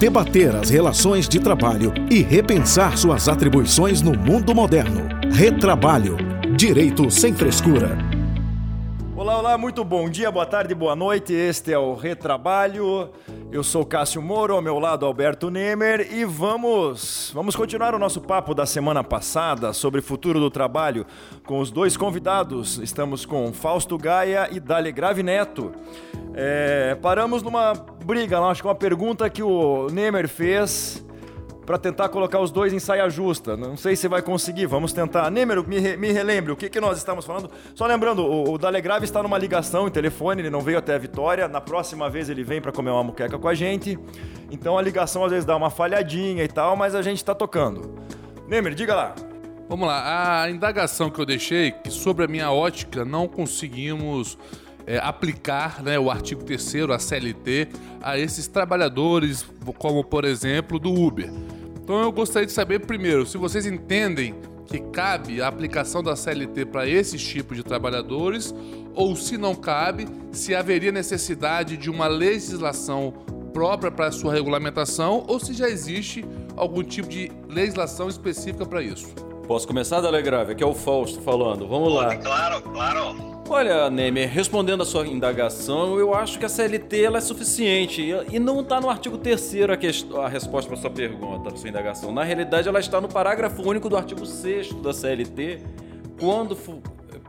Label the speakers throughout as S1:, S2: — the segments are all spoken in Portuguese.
S1: debater as relações de trabalho e repensar suas atribuições no mundo moderno. Retrabalho. Direito sem frescura.
S2: Olá, olá, muito bom dia, boa tarde, boa noite. Este é o Retrabalho. Eu sou Cássio Moro, ao meu lado Alberto Nemer e vamos, vamos continuar o nosso papo da semana passada sobre futuro do trabalho com os dois convidados. Estamos com Fausto Gaia e Dali Grave Neto. É, paramos numa briga acho que uma pergunta que o Nemer fez para tentar colocar os dois em saia justa. Não sei se vai conseguir, vamos tentar. Nemer, me, re, me relembre, o que, que nós estamos falando? Só lembrando, o, o Dalegrave está numa ligação em telefone, ele não veio até a Vitória. Na próxima vez ele vem para comer uma muqueca com a gente. Então a ligação às vezes dá uma falhadinha e tal, mas a gente está tocando. Nemer, diga lá.
S3: Vamos lá, a indagação que eu deixei, que sobre a minha ótica não conseguimos é, aplicar né, o artigo 3 a CLT, a esses trabalhadores, como por exemplo do Uber. Então eu gostaria de saber primeiro se vocês entendem que cabe a aplicação da CLT para esses tipos de trabalhadores ou se não cabe, se haveria necessidade de uma legislação própria para sua regulamentação ou se já existe algum tipo de legislação específica para isso.
S4: Posso começar, Dalegrave? Aqui é o Fausto falando. Vamos lá.
S5: Claro, claro.
S4: Olha, Nemer, respondendo a sua indagação, eu acho que a CLT ela é suficiente e não está no artigo 3 a, a resposta para sua pergunta, para sua indagação. Na realidade, ela está no parágrafo único do artigo 6 da CLT, quando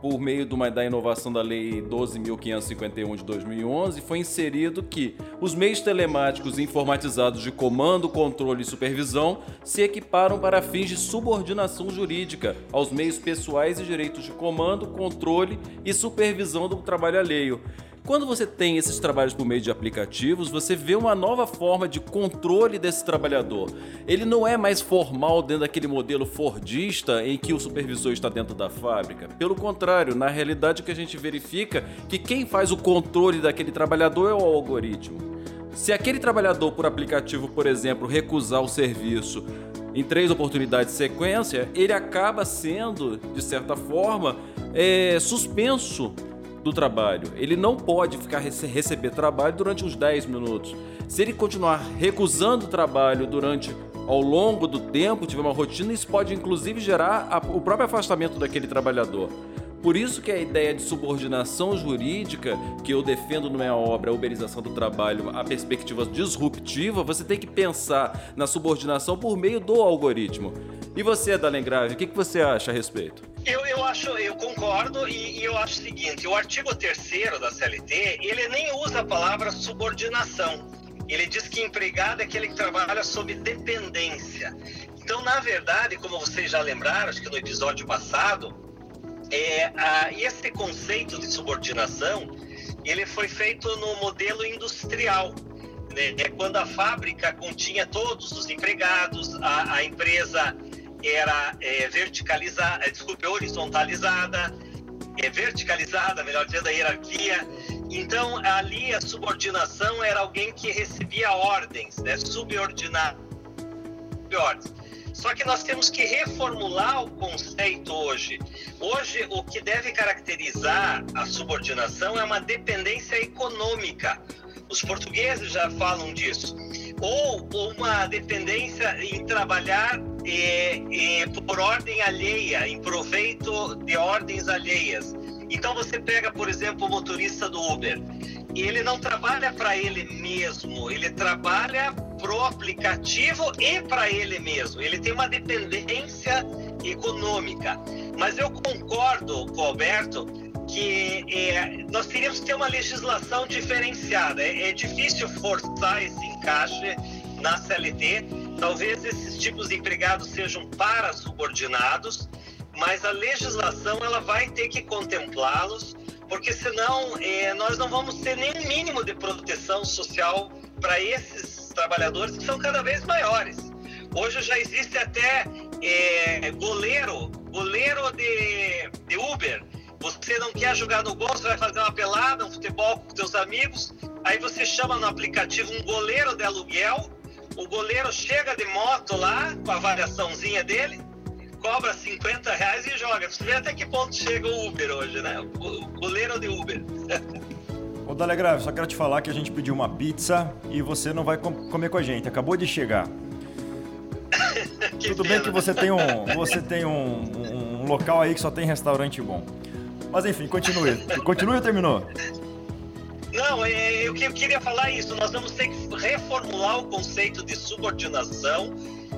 S4: por meio uma, da inovação da Lei 12.551 de 2011, foi inserido que os meios telemáticos informatizados de comando, controle e supervisão se equiparam para fins de subordinação jurídica aos meios pessoais e direitos de comando, controle e supervisão do trabalho alheio. Quando você tem esses trabalhos por meio de aplicativos, você vê uma nova forma de controle desse trabalhador. Ele não é mais formal dentro daquele modelo fordista em que o supervisor está dentro da fábrica. Pelo contrário, na realidade o que a gente verifica é que quem faz o controle daquele trabalhador é o algoritmo. Se aquele trabalhador por aplicativo, por exemplo, recusar o serviço em três oportunidades de sequência, ele acaba sendo, de certa forma, é, suspenso do trabalho. Ele não pode ficar receber trabalho durante uns 10 minutos. Se ele continuar recusando trabalho durante ao longo do tempo, tiver uma rotina, isso pode inclusive gerar a, o próprio afastamento daquele trabalhador. Por isso que a ideia de subordinação jurídica que eu defendo na minha obra, a uberização do trabalho, a perspectiva disruptiva, você tem que pensar na subordinação por meio do algoritmo. E você, Dalen Grave, o que, que você acha a respeito?
S5: Eu, eu acho, eu concordo e, e eu acho o seguinte, o artigo 3 da CLT, ele nem usa a palavra subordinação. Ele diz que empregado é aquele que trabalha sob dependência. Então, na verdade, como vocês já lembraram, acho que no episódio passado, é, a, esse conceito de subordinação ele foi feito no modelo industrial. Né? É quando a fábrica continha todos os empregados, a, a empresa era é, verticalizada, é, desculpe, horizontalizada, é, verticalizada, melhor dizendo, a hierarquia. Então, ali a subordinação era alguém que recebia ordens, né? subordinado ordens. Só que nós temos que reformular o conceito hoje. Hoje, o que deve caracterizar a subordinação é uma dependência econômica. Os portugueses já falam disso. Ou uma dependência em trabalhar é, é, por ordem alheia, em proveito de ordens alheias. Então você pega, por exemplo, o motorista do Uber. Ele não trabalha para ele mesmo, ele trabalha pro aplicativo e para ele mesmo. Ele tem uma dependência econômica. Mas eu concordo com o Alberto que é, nós teríamos que ter uma legislação diferenciada. É, é difícil forçar esse encaixe na CLT. Talvez esses tipos de empregados sejam para subordinados, mas a legislação ela vai ter que contemplá-los, porque senão é, nós não vamos ter nenhum mínimo de proteção social para esses trabalhadores que são cada vez maiores. Hoje já existe até é, goleiro, goleiro de, de Uber. Você não quer jogar no gol, você vai fazer uma pelada, um futebol com seus amigos, aí você chama no aplicativo um goleiro de aluguel, o goleiro chega de moto lá, com a variaçãozinha dele, cobra 50 reais e joga. Você vê até que ponto chega o Uber hoje, né? O goleiro de Uber.
S2: Ô Dalegrave, só quero te falar que a gente pediu uma pizza e você não vai com comer com a gente. Acabou de chegar. Tudo bem que você tem um, você tem um, um, um, local aí que só tem restaurante bom. Mas enfim, continue. Continue ou terminou?
S5: Não, é, eu, eu queria falar isso. Nós vamos ter que reformular o conceito de subordinação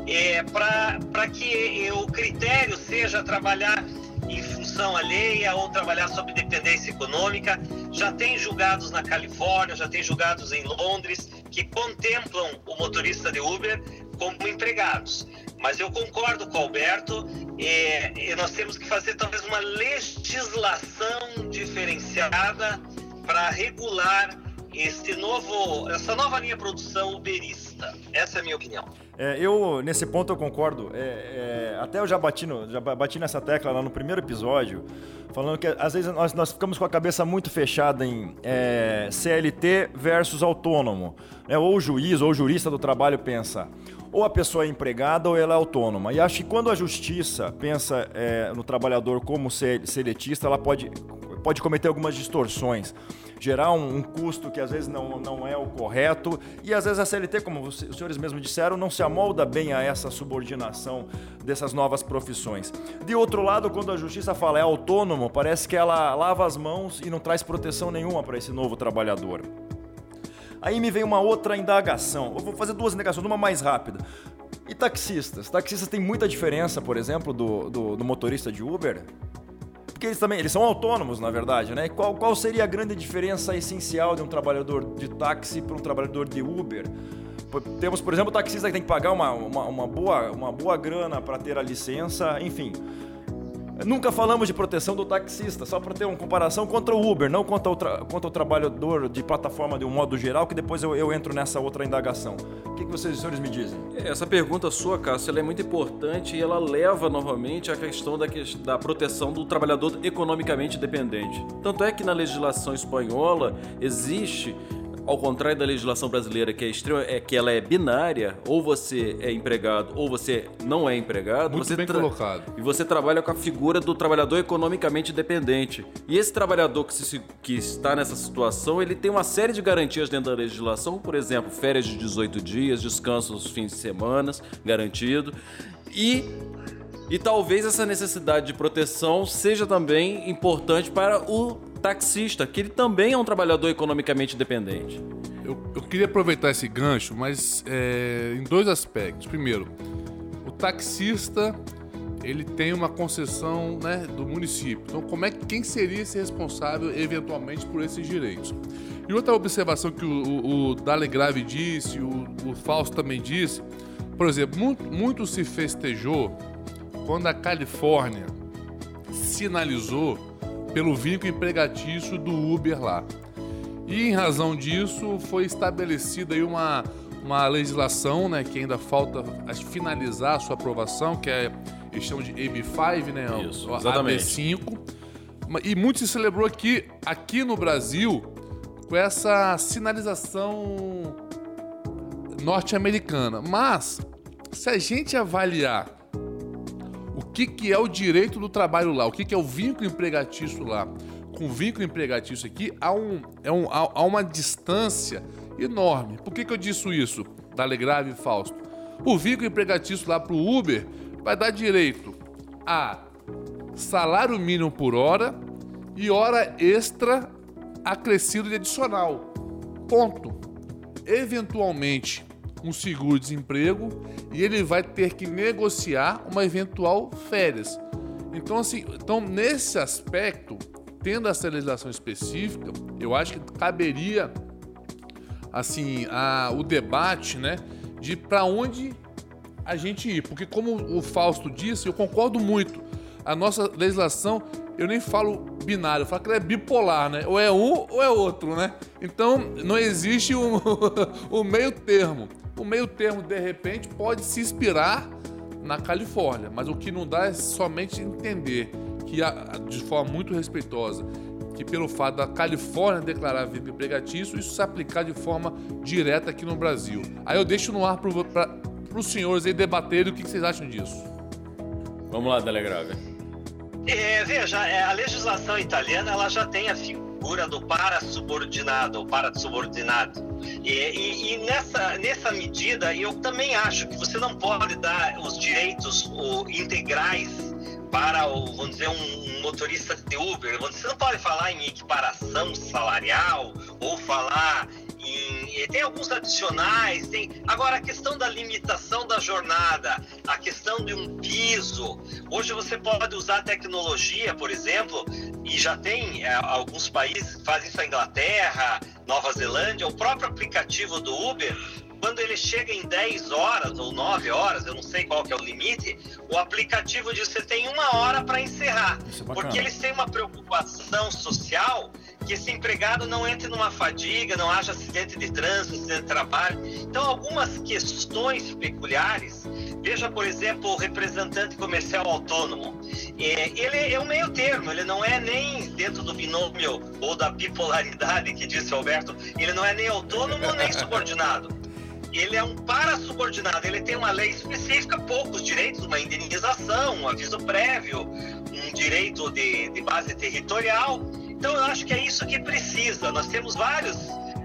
S5: é, para que o critério seja trabalhar em função alheia ou trabalhar sob dependência econômica. Já tem julgados na Califórnia, já tem julgados em Londres que contemplam o motorista de Uber como empregados. Mas eu concordo com o Alberto, e nós temos que fazer talvez uma legislação diferenciada para regular este novo, essa nova linha de produção uberista. Essa é a minha opinião.
S2: É, eu, nesse ponto, eu concordo. É, é, até eu já bati, no, já bati nessa tecla lá no primeiro episódio, falando que às vezes nós, nós ficamos com a cabeça muito fechada em é, CLT versus autônomo. Né? Ou o juiz ou o jurista do trabalho pensa, ou a pessoa é empregada ou ela é autônoma. E acho que quando a justiça pensa é, no trabalhador como seletista, ela pode, pode cometer algumas distorções gerar um, um, custo que às vezes não, não é o correto. E às vezes a CLT, como os senhores mesmos disseram, não se amolda bem a essa subordinação dessas novas profissões. De outro lado, quando a justiça fala é autônomo, parece que ela lava as mãos e não traz proteção nenhuma para esse novo trabalhador. Aí me vem uma outra indagação. Eu vou fazer duas indagações, uma mais rápida. E taxistas? Taxistas têm muita diferença, por exemplo, do, do, do motorista de Uber? Porque eles também eles são autônomos, na verdade, né? Qual, qual seria a grande diferença essencial de um trabalhador de táxi para um trabalhador de Uber? Temos, por exemplo, o taxista que tem que pagar uma, uma, uma boa, uma boa grana para ter a licença, enfim. Nunca falamos de proteção do taxista, só para ter uma comparação contra o Uber, não contra o, contra o trabalhador de plataforma de um modo geral, que depois eu, eu entro nessa outra indagação. O que, que vocês, senhores, me dizem?
S4: Essa pergunta sua, Cássio, ela é muito importante e ela leva novamente à questão da, da proteção do trabalhador economicamente dependente. Tanto é que na legislação espanhola existe ao contrário da legislação brasileira, que é extrema, é que ela é binária, ou você é empregado ou você não é empregado.
S3: Muito
S4: você
S3: bem colocado.
S4: E você trabalha com a figura do trabalhador economicamente dependente. E esse trabalhador que, se, que está nessa situação, ele tem uma série de garantias dentro da legislação, por exemplo, férias de 18 dias, descanso nos fins de semana, garantido. E e talvez essa necessidade de proteção seja também importante para o taxista, que ele também é um trabalhador economicamente dependente.
S3: Eu, eu queria aproveitar esse gancho, mas é, em dois aspectos. Primeiro, o taxista ele tem uma concessão né, do município. Então, como é quem seria esse responsável eventualmente por esses direitos? E outra observação que o, o, o Dalegrave disse, o, o Fausto também disse, por exemplo, muito, muito se festejou quando a Califórnia sinalizou pelo vínculo empregatício do Uber lá. E em razão disso foi estabelecida aí uma, uma legislação, né, que ainda falta finalizar a sua aprovação, que é eles chamam de AB5, né,
S4: Isso, exatamente.
S3: AB5. E muito se celebrou aqui, aqui no Brasil com essa sinalização norte-americana. Mas se a gente avaliar que, que é o direito do trabalho lá, o que, que é o vínculo empregatício lá. Com o vínculo empregatício aqui, há, um, é um, há, há uma distância enorme. Por que, que eu disse isso, Dalegrave e Fausto? O vínculo empregatício lá para o Uber vai dar direito a salário mínimo por hora e hora extra acrescido de adicional. Ponto. Eventualmente, um seguro-desemprego e ele vai ter que negociar uma eventual férias. Então, assim, então nesse aspecto, tendo essa legislação específica, eu acho que caberia assim a, o debate, né, de para onde a gente ir, porque como o Fausto disse, eu concordo muito. A nossa legislação, eu nem falo binário, eu falo que ela é bipolar, né? Ou é um ou é outro, né? Então não existe o, o meio termo. O meio termo, de repente, pode se inspirar na Califórnia, mas o que não dá é somente entender que, de forma muito respeitosa, que pelo fato da Califórnia declarar vínculo empregatício, isso se aplicar de forma direta aqui no Brasil. Aí eu deixo no ar para os senhores aí debaterem o que, que vocês acham disso.
S4: Vamos lá, Delegrave.
S5: É, veja, é, a legislação italiana ela já tem a figura do para-subordinado ou para-subordinado. E, e, e, nessa, nessa medida, eu também acho que você não pode dar os direitos o, integrais para, o, vamos dizer, um, um motorista de Uber. Você não pode falar em equiparação salarial ou falar em, tem alguns adicionais, tem agora a questão da limitação da jornada, a questão de um piso. Hoje você pode usar tecnologia, por exemplo, e já tem é, alguns países fazem isso, a Inglaterra, Nova Zelândia, o próprio aplicativo do Uber quando ele chega em 10 horas ou 9 horas, eu não sei qual que é o limite, o aplicativo diz que você tem uma hora para encerrar. É porque eles têm uma preocupação social que esse empregado não entre numa fadiga, não haja acidente de trânsito, acidente de trabalho. Então, algumas questões peculiares, veja, por exemplo, o representante comercial autônomo. É, ele é um meio termo, ele não é nem dentro do binômio ou da bipolaridade que disse Alberto, ele não é nem autônomo nem subordinado ele é um para-subordinado, ele tem uma lei específica, poucos direitos, uma indenização, um aviso prévio, um direito de, de base territorial. Então, eu acho que é isso que precisa. Nós temos vários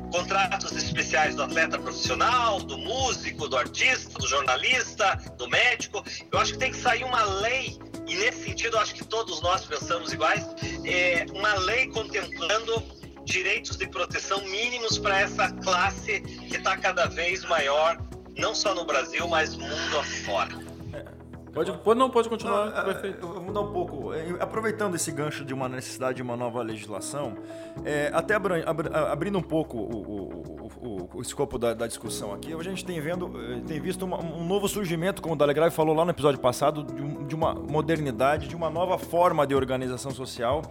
S5: contratos especiais do atleta profissional, do músico, do artista, do jornalista, do médico. Eu acho que tem que sair uma lei, e nesse sentido, eu acho que todos nós pensamos iguais, é, uma lei contemplando direitos de proteção mínimos para essa classe que está cada vez maior, não só no Brasil, mas mundo afora.
S2: Pode, pode, não, pode continuar. Não, perfeito. Eu vou mudar um pouco. É, aproveitando esse gancho de uma necessidade de uma nova legislação, é, até abri, abri, abrindo um pouco o, o, o, o escopo da, da, discussão aqui, a gente tem, vendo, eh, tem visto uma, um novo surgimento, como o Dalegrave falou lá no episódio passado, de, um, de uma modernidade, de uma nova forma de organização social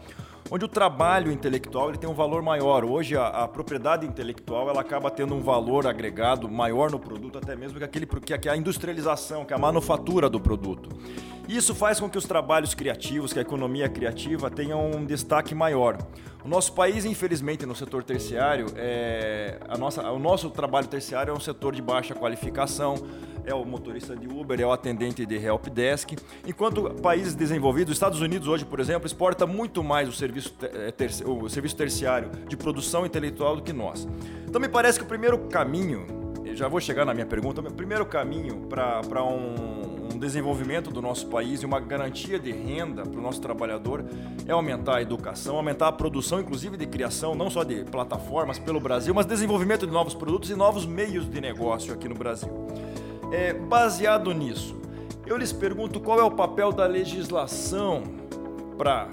S2: onde o trabalho intelectual ele tem um valor maior. Hoje a, a, propriedade intelectual ela acaba tendo um valor agregado maior no produto, até mesmo que, aquele, que a industrialização, que a manufatura do produto. Isso faz com que os trabalhos criativos, que a economia criativa tenham um destaque maior. O nosso país, infelizmente, no setor terciário, é, a nossa, o nosso trabalho terciário é um setor de baixa qualificação, é o motorista de Uber, é o atendente de helpdesk. Enquanto países desenvolvidos, os Estados Unidos hoje, por exemplo, exporta muito mais o serviço, é, terci o serviço terciário de produção intelectual do que nós. Então me parece que o primeiro caminho, já vou chegar na minha pergunta, o primeiro caminho para um, um desenvolvimento do nosso país e uma garantia de renda para o nosso trabalhador é aumentar a educação, aumentar a produção, inclusive de criação, não só de plataformas pelo Brasil, mas desenvolvimento de novos produtos e novos meios de negócio aqui no Brasil. É, baseado nisso, eu lhes pergunto qual é o papel da legislação para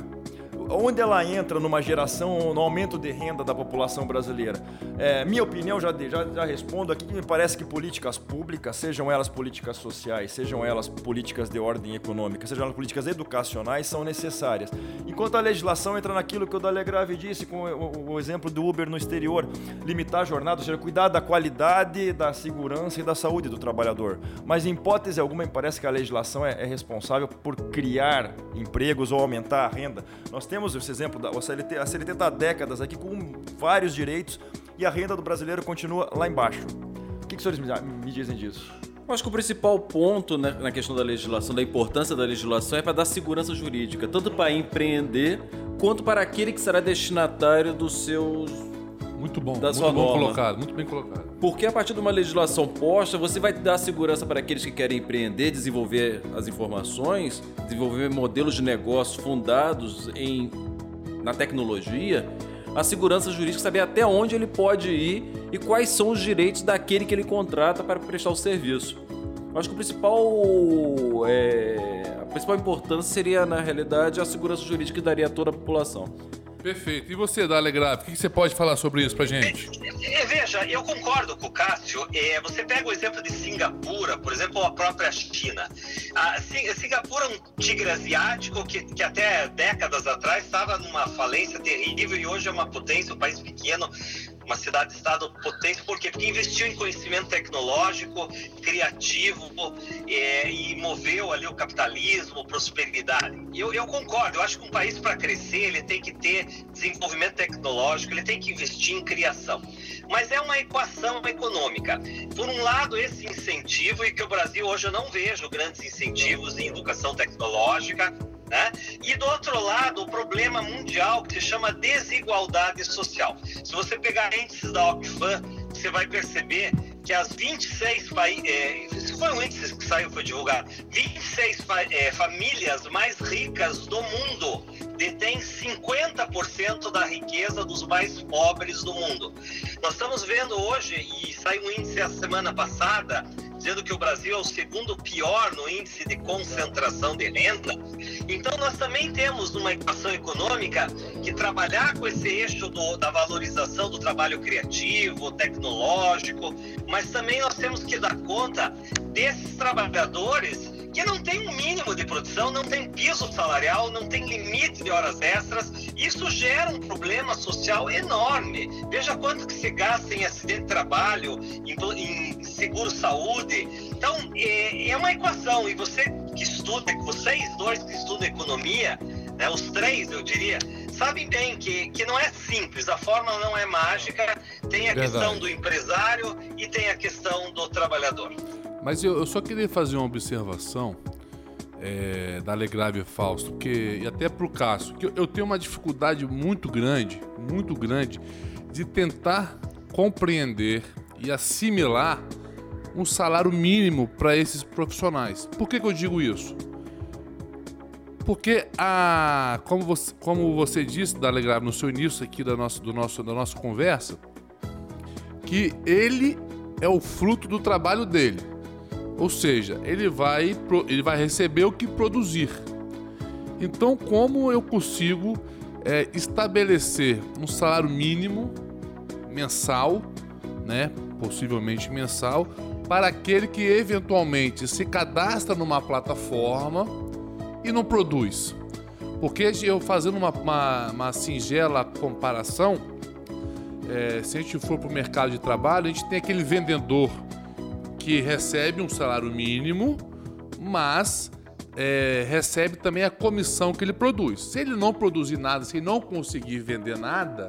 S2: onde ela entra numa geração, no aumento de renda da população brasileira? É, minha opinião, já, já, já respondo aqui, me parece que políticas públicas, sejam elas políticas sociais, sejam elas políticas de ordem econômica, sejam elas políticas educacionais, são necessárias. Enquanto a legislação entra naquilo que o Dalegrave disse, com o, o exemplo do Uber no exterior, limitar a jornada, ou seja, cuidar da qualidade, da segurança e da saúde do trabalhador. Mas em hipótese alguma, me parece que a legislação é, é responsável por criar empregos ou aumentar a renda. Nós temos temos esse exemplo da CLT, a CLT está há décadas aqui com vários direitos e a renda do brasileiro continua lá embaixo. O que, que os senhores me dizem disso?
S4: Eu acho que o principal ponto né, na questão da legislação, da importância da legislação, é para dar segurança jurídica, tanto para empreender quanto para aquele que será destinatário dos seus
S3: muito bom, da muito sua bom norma. colocado, muito bem colocado.
S4: Porque a partir de uma legislação posta, você vai dar segurança para aqueles que querem empreender, desenvolver as informações, desenvolver modelos de negócio fundados em, na tecnologia, a segurança jurídica saber até onde ele pode ir e quais são os direitos daquele que ele contrata para prestar o serviço. Eu acho que o principal, é, a principal importância seria, na realidade, a segurança jurídica que daria a toda a população.
S3: Perfeito. E você, Dale Grave, o que você pode falar sobre isso pra gente?
S5: É, veja, eu concordo com o Cássio. É, você pega o exemplo de Singapura, por exemplo, a própria China. A Singapura é um tigre asiático que, que até décadas atrás estava numa falência terrível e hoje é uma potência, um país pequeno uma cidade-estado potente, por quê? Porque investiu em conhecimento tecnológico, criativo é, e moveu ali o capitalismo, prosperidade. Eu, eu concordo, eu acho que um país para crescer ele tem que ter desenvolvimento tecnológico, ele tem que investir em criação. Mas é uma equação econômica. Por um lado, esse incentivo, e que o Brasil hoje eu não vejo grandes incentivos em educação tecnológica, Né? E do outro lado, o problema mundial que se chama desigualdade social. Se você pegar índices da Oxfam, você vai perceber que as 26 países, é, isso foi um índice que saiu, foi divulgado, 26 é, famílias mais ricas do mundo detêm 50% da riqueza dos mais pobres do mundo. Nós estamos vendo hoje, e saiu um índice a semana passada, dizendo que o Brasil é o segundo pior no índice de concentração de renda. Então, nós também temos uma equação econômica que trabalhar com esse eixo do, da valorização do trabalho criativo, tecnológico, mas também nós temos que dar conta desses trabalhadores que não tem um mínimo de produção, não tem piso salarial, não tem limite de horas extras. Isso gera um problema social enorme. Veja quanto que se gasta em acidente de trabalho, em, seguro-saúde. Então, é, é uma equação. E você que estuda, vocês dois que estudam economia, né, os três, eu diria, sabem bem que, que não é simples, a fórmula não é mágica, tem a Verdade. questão do empresário e tem a questão do trabalhador.
S3: Mas eu, eu só queria fazer uma observação é, da Legrave Fausto, porque, e até para o Cássio, que eu, tenho uma dificuldade muito grande, muito grande, de tentar compreender e assimilar um salário mínimo para esses profissionais. Por que, que eu digo isso? Porque a, como você, como você disse, da Legrave, no seu início aqui da nossa, do nosso, da nossa conversa, que ele é o fruto do trabalho dele. Ou seja, ele vai, ele vai receber o que produzir. Então, como eu consigo é, estabelecer um salário mínimo mensal, né, possivelmente mensal, para aquele que eventualmente se cadastra numa plataforma e não produz? Porque eu fazendo uma, uma, uma singela comparação, é, se a gente for para o mercado de trabalho, a gente tem aquele vendedor que recebe um salário mínimo, mas é, recebe também a comissão que ele produz. Se ele não produzir nada, se ele não conseguir vender nada,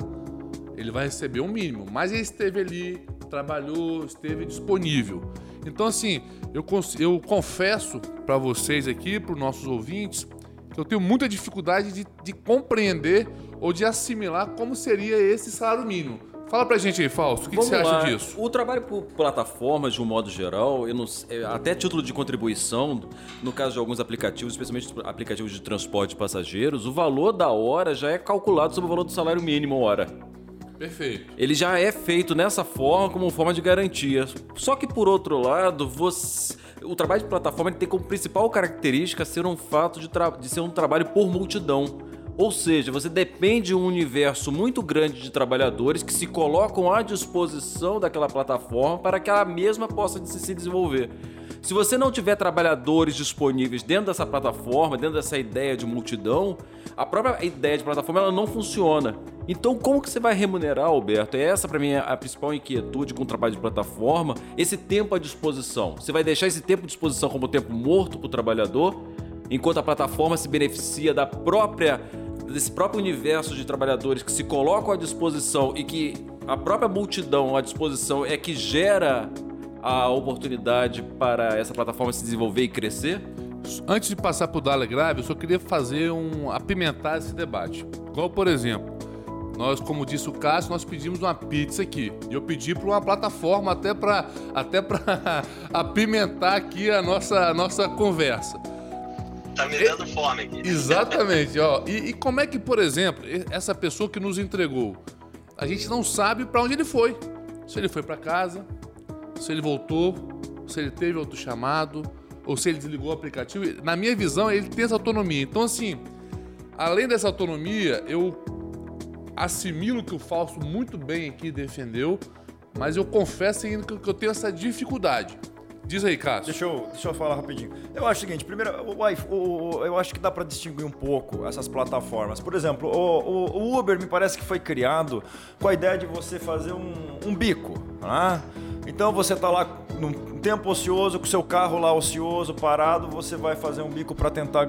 S3: ele vai receber um mínimo. Mas ele esteve ali, trabalhou, esteve disponível. Então, assim, eu, eu confesso para vocês aqui, para os nossos ouvintes, que eu tenho muita dificuldade de, de compreender ou de assimilar como seria esse salário mínimo. Fala pra gente aí, Fausto, o que, que, você lá. acha disso?
S4: O trabalho por plataformas, de um modo geral, não, é, até título de contribuição, no caso de alguns aplicativos, especialmente aplicativos de transporte de passageiros, o valor da hora já é calculado sobre o valor do salário mínimo hora.
S3: Perfeito.
S4: Ele já é feito nessa forma, como forma de garantia. Só que, por outro lado, você o trabalho de plataforma tem como principal característica ser um fato de, de, ser um trabalho por multidão. Ou seja, você depende de um universo muito grande de trabalhadores que se colocam à disposição daquela plataforma para que ela mesma possa se desenvolver. Se você não tiver trabalhadores disponíveis dentro dessa plataforma, dentro dessa ideia de multidão, a própria ideia de plataforma ela não funciona. Então, como que você vai remunerar, Alberto? É essa para mim a principal inquietude com o trabalho de plataforma, esse tempo à disposição. Você vai deixar esse tempo à disposição como tempo morto para o trabalhador, enquanto a plataforma se beneficia da própria desse próprio universo de trabalhadores que se colocam à disposição e que a própria multidão à disposição é que gera a oportunidade para essa plataforma se desenvolver e crescer?
S3: Antes de passar para o Dale Grave, eu só queria fazer um apimentar esse debate. Igual, por exemplo, nós, como disse o Cássio, nós pedimos uma pizza aqui. E eu pedi para uma plataforma até para até apimentar aqui a nossa, a nossa conversa.
S5: Tá me dando fome aqui.
S3: Exatamente, ó. E, e, como é que, por exemplo, essa pessoa que nos entregou, a gente não sabe para onde ele foi. Se ele foi para casa, se ele voltou, se ele teve outro chamado, ou se ele desligou o aplicativo. Na minha visão, ele tem essa autonomia. Então, assim, além dessa autonomia, eu assimilo que o Fausto muito bem aqui defendeu, mas eu confesso ainda que eu tenho essa dificuldade. Diz aí, Cássio.
S2: Deixa eu, deixa eu falar rapidinho. Eu acho o seguinte, primeiro, o, o, o, eu acho que dá para distinguir um pouco essas plataformas. Por exemplo, o, o, Uber me parece que foi criado com a ideia de você fazer um, um bico, né? Então você está lá num tempo ocioso, com seu carro lá ocioso, parado, você vai fazer um bico para tentar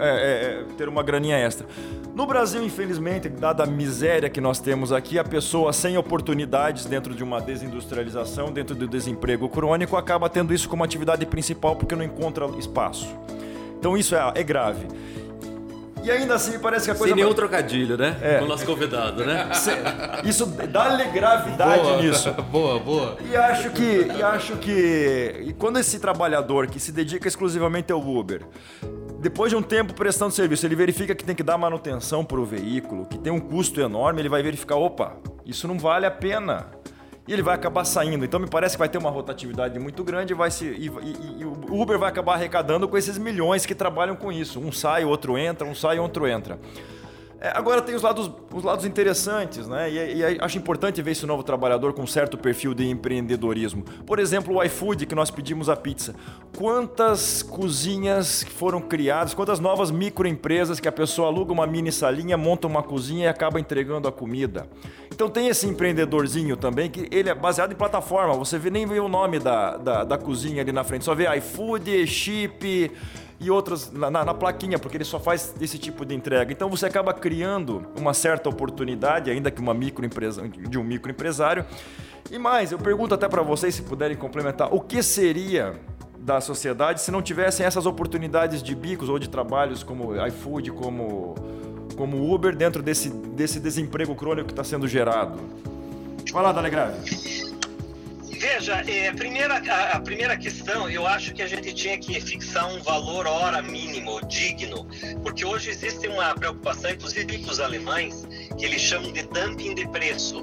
S2: é, é, é, ter uma graninha extra. No Brasil, infelizmente, dada a miséria que nós temos aqui, a pessoa sem oportunidades dentro de uma desindustrialização, dentro do desemprego crônico, acaba tendo isso como atividade principal porque não encontra espaço. Então isso é, é grave. E ainda assim parece que a coisa.
S4: Sem nenhum trocadilho, né?
S2: É.
S4: Com o nosso convidado, né?
S2: Isso dá-lhe gravidade
S3: boa,
S2: nisso.
S3: boa, boa.
S2: E acho que, e acho que e quando esse trabalhador que se dedica exclusivamente ao Uber, depois de um tempo prestando serviço, ele verifica que tem que dar manutenção para o veículo, que tem um custo enorme, ele vai verificar, opa, isso não vale a pena. E ele vai acabar saindo. Então me parece que vai ter uma rotatividade muito grande vai se, e, e- e o Uber vai acabar arrecadando com esses milhões que trabalham com isso. Um sai, outro entra, um sai, outro entra. É, agora tem os lados, os lados interessantes, né? E, e acho importante ver esse novo trabalhador com certo perfil de empreendedorismo. Por exemplo, o iFood, que nós pedimos a pizza. Quantas cozinhas foram criadas, quantas novas microempresas que a pessoa aluga uma mini salinha, monta uma cozinha e acaba entregando a comida. Então tem esse empreendedorzinho também, que ele é baseado em plataforma. Você vê, nem vê o nome da, da, da cozinha ali na frente, só vê iFood, Chip e outras na, na- na plaquinha, porque ele só faz esse tipo de entrega. Então você acaba criando uma certa oportunidade, ainda que uma microempresa, de um microempresário. E mais, eu pergunto até para vocês, se puderem complementar, o que seria da sociedade se não tivessem essas oportunidades de bicos ou de trabalhos como iFood, como, como Uber, dentro desse, desse desemprego crônico que está sendo gerado? Vai lá, Dalegrave.
S5: Veja, é, a, primeira, a, a primeira questão, eu acho que a gente tinha que fixar um valor hora mínimo, digno, porque hoje existe uma preocupação, inclusive com os alemães, que eles chamam de dumping de preço,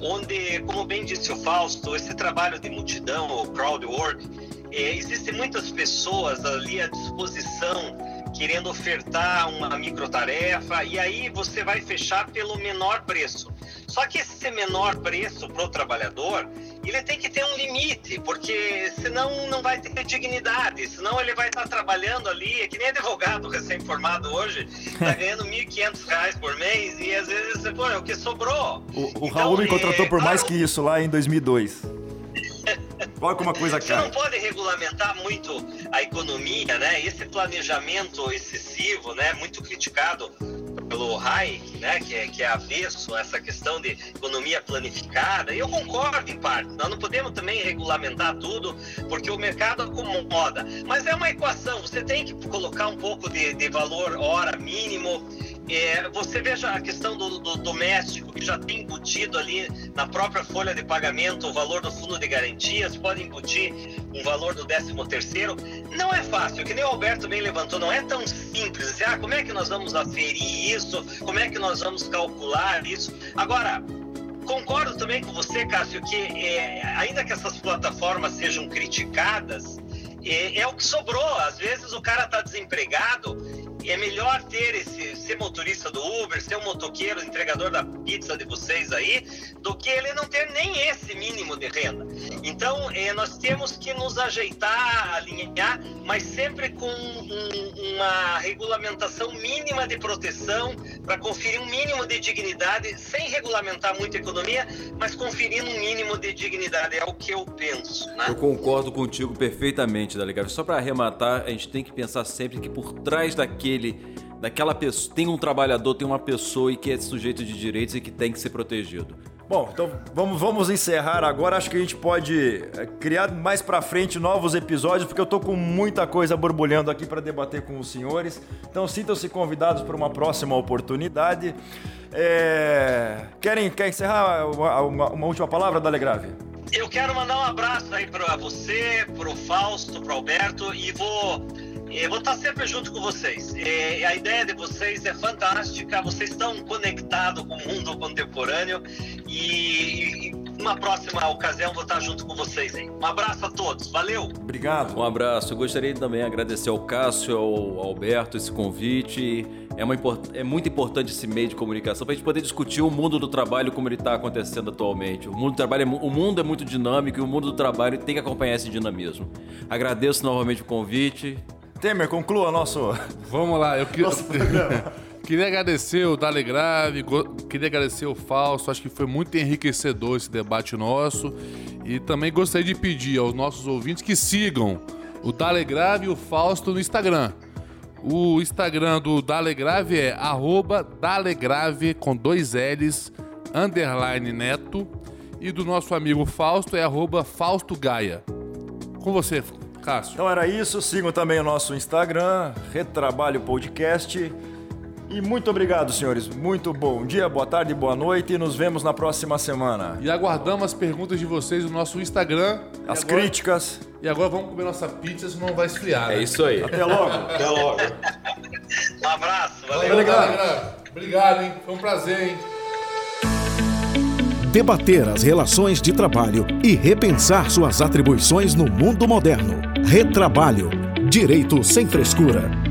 S5: onde, como bem disse o Fausto, esse trabalho de multidão, o crowd work, é, existem muitas pessoas ali à disposição querendo ofertar uma microtarefa e aí você vai fechar pelo menor preço. Só que esse menor preço para o trabalhador, ele tem que ter um limite, porque senão não vai ter dignidade, senão ele vai estar trabalhando ali, é que nem advogado recém-formado hoje, está ganhando 1.500 reais por mês e às vezes, pô, é o que sobrou.
S2: O, o
S5: Então,
S2: Raul me
S5: é,
S2: contratou por mais
S5: claro,
S2: que isso lá em 2002. Olha como a coisa
S5: Você não
S2: cai.
S5: pode regulamentar muito a economia, né? Esse planejamento excessivo, né? Muito criticado pelo Hayek, né? Que é, que é avesso a essa questão de economia planificada. Eu concordo em parte. Nós não podemos também regulamentar tudo, porque o mercado acomoda. Mas é uma equação. Você tem que colocar um pouco de, de valor hora mínimo. É, você veja a questão do, do doméstico, que já tem embutido ali na própria folha de pagamento o valor do fundo de garantias, pode embutir um valor do 13 terceiro. Não é fácil, que nem o Alberto bem levantou, não é tão simples. Ah, como é que nós vamos aferir isso? Como é que nós vamos calcular isso? Agora, concordo também com você, Cássio, que é, ainda que essas plataformas sejam criticadas, é, é o que sobrou. Às vezes o cara está desempregado é melhor ter esse ser motorista do Uber, ser um motoqueiro, entregador da pizza de vocês aí, do que ele não ter nem esse mínimo de renda. Então, eh, nós temos que nos ajeitar, alinhar, mas sempre com um- uma regulamentação mínima de proteção para conferir um mínimo de dignidade, sem regulamentar muito a economia, mas conferindo um mínimo de dignidade. É o que eu penso, né?
S4: Eu concordo contigo perfeitamente, Delegado. Só para arrematar, a gente tem que pensar sempre que por trás daquele, daquela pessoa, tem um trabalhador, tem uma pessoa e que é sujeito de direitos e que tem que ser protegido.
S2: Bom, então vamos, vamos encerrar agora. Acho que a gente pode é, criar mais pra frente novos episódios, porque eu tô com muita coisa borbulhando aqui para debater com os senhores. Então sintam-se convidados para uma próxima oportunidade. É, Querem quer encerrar uma, uma- uma última palavra, Dalegrave?
S5: Eu quero mandar um abraço aí para você, para o Fausto, para o Alberto e vou eh, vou estar sempre junto com vocês. Eh, a ideia de vocês é fantástica, vocês estão conectados com o mundo contemporâneo e, e uma próxima ocasião vou estar junto com vocês aí. Um abraço a todos, valeu!
S2: Obrigado.
S4: Um abraço. Eu gostaria também de agradecer ao Cássio, ao Alberto esse convite. É, uma é muito importante esse meio de comunicação para a gente poder discutir o mundo do trabalho como ele está acontecendo atualmente. O mundo do trabalho é, o mundo é muito dinâmico e o mundo do trabalho tem que acompanhar esse dinamismo. Agradeço novamente o convite.
S2: Temer, conclua nosso.
S3: Vamos lá, eu que-
S2: Nosso programa.
S3: queria agradecer o Dale Grave, queria agradecer o Fausto, acho que foi muito enriquecedor esse debate nosso. E também gostaria de pedir aos nossos ouvintes que sigam o Dale Grave e o Fausto no Instagram. O Instagram do Dale Grave é Dalegrave com dois L's, underline neto. E do nosso amigo Fausto é arroba Fausto Gaia. Com você, Cássio.
S2: Então era isso. Sigam também o nosso Instagram, Retrabalho Podcast. E muito obrigado, senhores. Muito bom dia, boa tarde, boa noite e nos vemos na próxima semana.
S3: E aguardamos as perguntas de vocês no nosso Instagram.
S2: As
S3: e agora,
S2: críticas.
S3: E agora vamos comer nossa pizza, senão vai esfriar.
S4: É
S3: né?
S4: isso aí.
S2: Até logo.
S6: Até logo.
S5: Um abraço, valeu.
S3: Valeu, galera. Obrigado, hein? Foi um prazer, hein?
S1: Debater as relações de trabalho e repensar suas atribuições no mundo moderno. Retrabalho. Direito sem frescura.